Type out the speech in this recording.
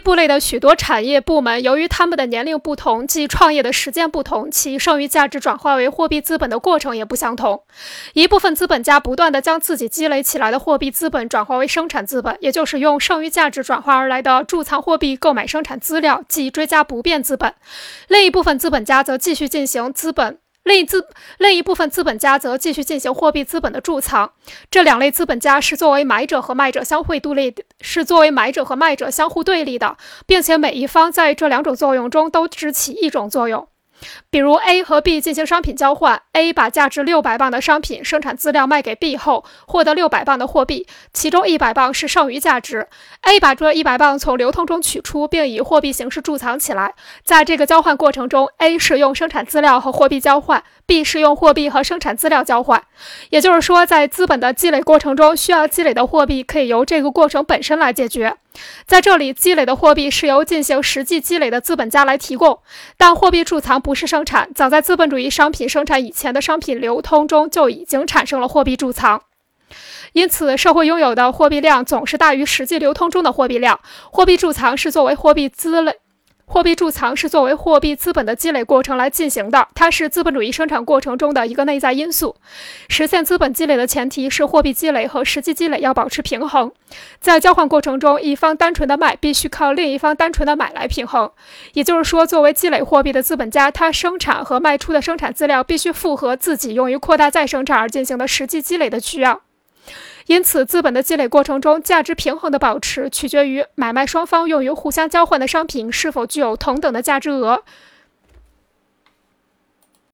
部类的许多产业部门，由于他们的年龄不同，即创业的时间不同，其剩余价值转化为货币资本的过程也不相同。一部分资本家不断地将自己积累起来的货币资本转化为生产资本，也就是用剩余价值转化而来的贮藏货币购买生产资料，即追加不变资本。另一部分资本家则继续进行资本。另一资另一部分资本家则继续进行货币资本的贮藏。这两类资本家是作为买者和卖者相互对立，是作为买者和卖者相互对立的，并且每一方在这两种作用中都只起一种作用。比如 A 和 B 进行商品交换，A 把价值六百磅的商品生产资料卖给 B 后，获得六百磅的货币，其中一百磅是剩余价值。A 把这一百磅从流通中取出，并以货币形式贮藏起来。在这个交换过程中，A 是用生产资料和货币交换，B 是用货币和生产资料交换。也就是说，在资本的积累过程中，需要积累的货币可以由这个过程本身来解决。在这里，积累的货币是由进行实际积累的资本家来提供，但货币贮藏不不是生产。早在资本主义商品生产以前的商品流通中就已经产生了货币贮藏，因此社会拥有的货币量总是大于实际流通中的货币量。货币贮藏是作为货币资累。货币贮藏是作为货币资本的积累过程来进行的，它是资本主义生产过程中的一个内在因素。实现资本积累的前提是货币积累和实际积累要保持平衡。在交换过程中，一方单纯的卖必须靠另一方单纯的买来平衡。也就是说，作为积累货币的资本家，他生产和卖出的生产资料必须符合自己用于扩大再生产而进行的实际积累的需要。因此，资本的积累过程中，价值平衡的保持取决于买卖双方用于互相交换的商品是否具有同等的价值额。